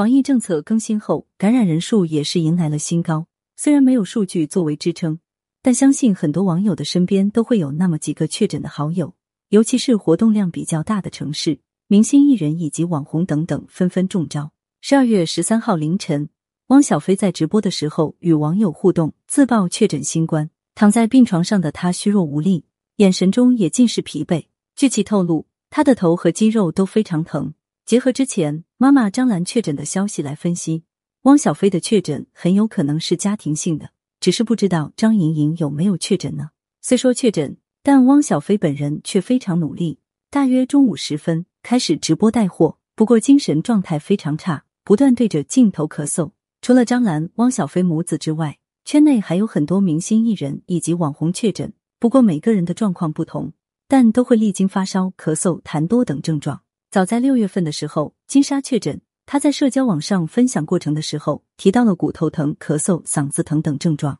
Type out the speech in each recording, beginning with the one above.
防疫政策更新后，感染人数也是迎来了新高。虽然没有数据作为支撑，但相信很多网友的身边都会有那么几个确诊的好友，尤其是活动量比较大的城市，明星艺人以及网红等等纷纷中招。十二月十三号凌晨，汪小菲在直播的时候与网友互动，自曝确诊新冠。躺在病床上的他虚弱无力，眼神中也尽是疲惫。据其透露，他的头和肌肉都非常疼。结合之前妈妈张兰确诊的消息来分析，汪小菲的确诊很有可能是家庭性的，只是不知道张莹莹有没有确诊呢？虽说确诊，但汪小菲本人却非常努力。大约中午时分开始直播带货，不过精神状态非常差，不断对着镜头咳嗽。除了张兰、汪小菲母子之外，圈内还有很多明星艺人以及网红确诊，不过每个人的状况不同，但都会历经发烧、咳嗽、痰多等症状。早在六月份的时候，金莎确诊，她在社交网上分享过程的时候提到了骨头疼、咳嗽、嗓子疼等症状。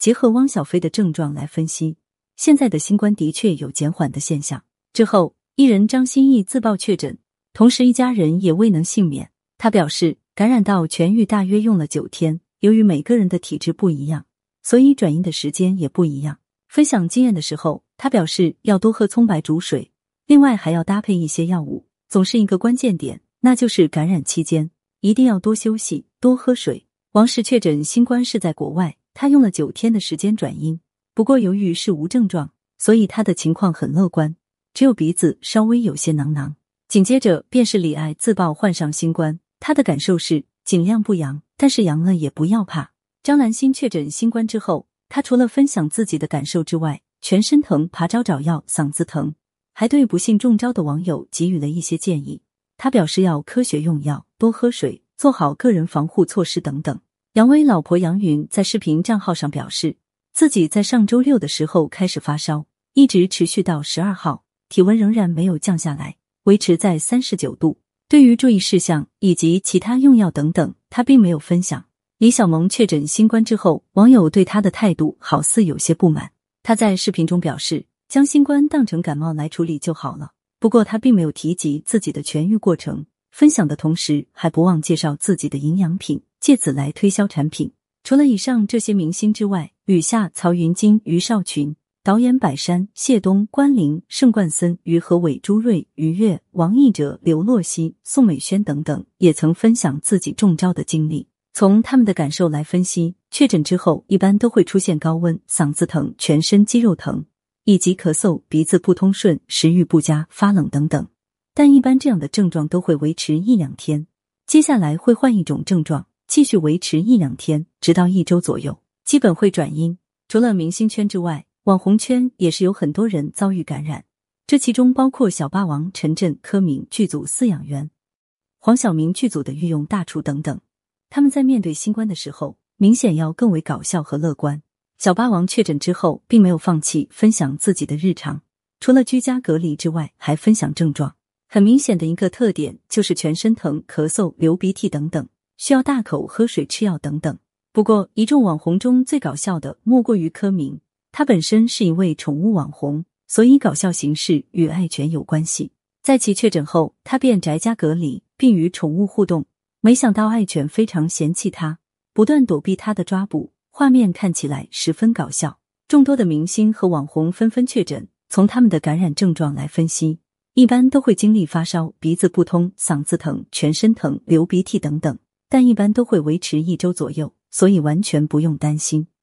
结合汪小菲的症状来分析，现在的新冠的确有减缓的现象。之后，艺人张歆艺自曝确诊，同时一家人也未能幸免。他表示，感染到痊愈大约用了九天。由于每个人的体质不一样，所以转阴的时间也不一样。分享经验的时候，他表示要多喝葱白煮水，另外还要搭配一些药物。总是一个关键点，那就是感染期间一定要多休息、多喝水。王石确诊新冠是在国外，他用了九天的时间转阴，不过由于是无症状，所以他的情况很乐观，只有鼻子稍微有些囊囊。紧接着便是李艾自曝患上新冠，他的感受是尽量不阳。但是阳了也不要怕。张兰心确诊新冠之后，她除了分享自己的感受之外，全身疼，爬着找药，嗓子疼，还对不幸中招的网友给予了一些建议。他表示要科学用药，多喝水，做好个人防护措施等等。杨威老婆杨云在视频账号上表示，自己在上周六的时候开始发烧，一直持续到十二号，体温仍然没有降下来，维持在三十九度。对于注意事项以及其他用药等等，他并没有分享。李小萌确诊新冠之后，网友对他的态度好似有些不满。他在视频中表示，将新冠当成感冒来处理就好了。不过他并没有提及自己的痊愈过程。分享的同时，还不忘介绍自己的营养品，借此来推销产品。除了以上这些明星之外，雨下、曹云金、于少群。导演百山、谢东、关凌、盛冠森、于和伟、朱瑞、于越、王毅哲、刘洛熙、宋美轩等等，也曾分享自己中招的经历。从他们的感受来分析，确诊之后一般都会出现高温、嗓子疼、全身肌肉疼，以及咳嗽、鼻子不通顺、食欲不佳、发冷等等。但一般这样的症状都会维持一两天，接下来会换一种症状，继续维持一两天，直到一周左右，基本会转阴。除了明星圈之外，网红圈也是有很多人遭遇感染，这其中包括小霸王陈震、柯明剧组饲养员、黄晓明剧组的御用大厨等等。他们在面对新冠的时候，明显要更为搞笑和乐观。小霸王确诊之后，并没有放弃分享自己的日常，除了居家隔离之外，还分享症状。很明显的一个特点就是全身疼、咳嗽、流鼻涕等等，需要大口喝水、吃药等等。不过，一众网红中最搞笑的莫过于柯明。他本身是一位宠物网红，所以搞笑形式与爱犬有关系。在其确诊后，他便宅家隔离，并与宠物互动。没想到爱犬非常嫌弃他，不断躲避他的抓捕，画面看起来十分搞笑。众多的明星和网红纷纷确诊，从他们的感染症状来分析，一般都会经历发烧、鼻子不通、嗓子疼、全身疼、流鼻涕等等，但一般都会维持一周左右，所以完全不用担心。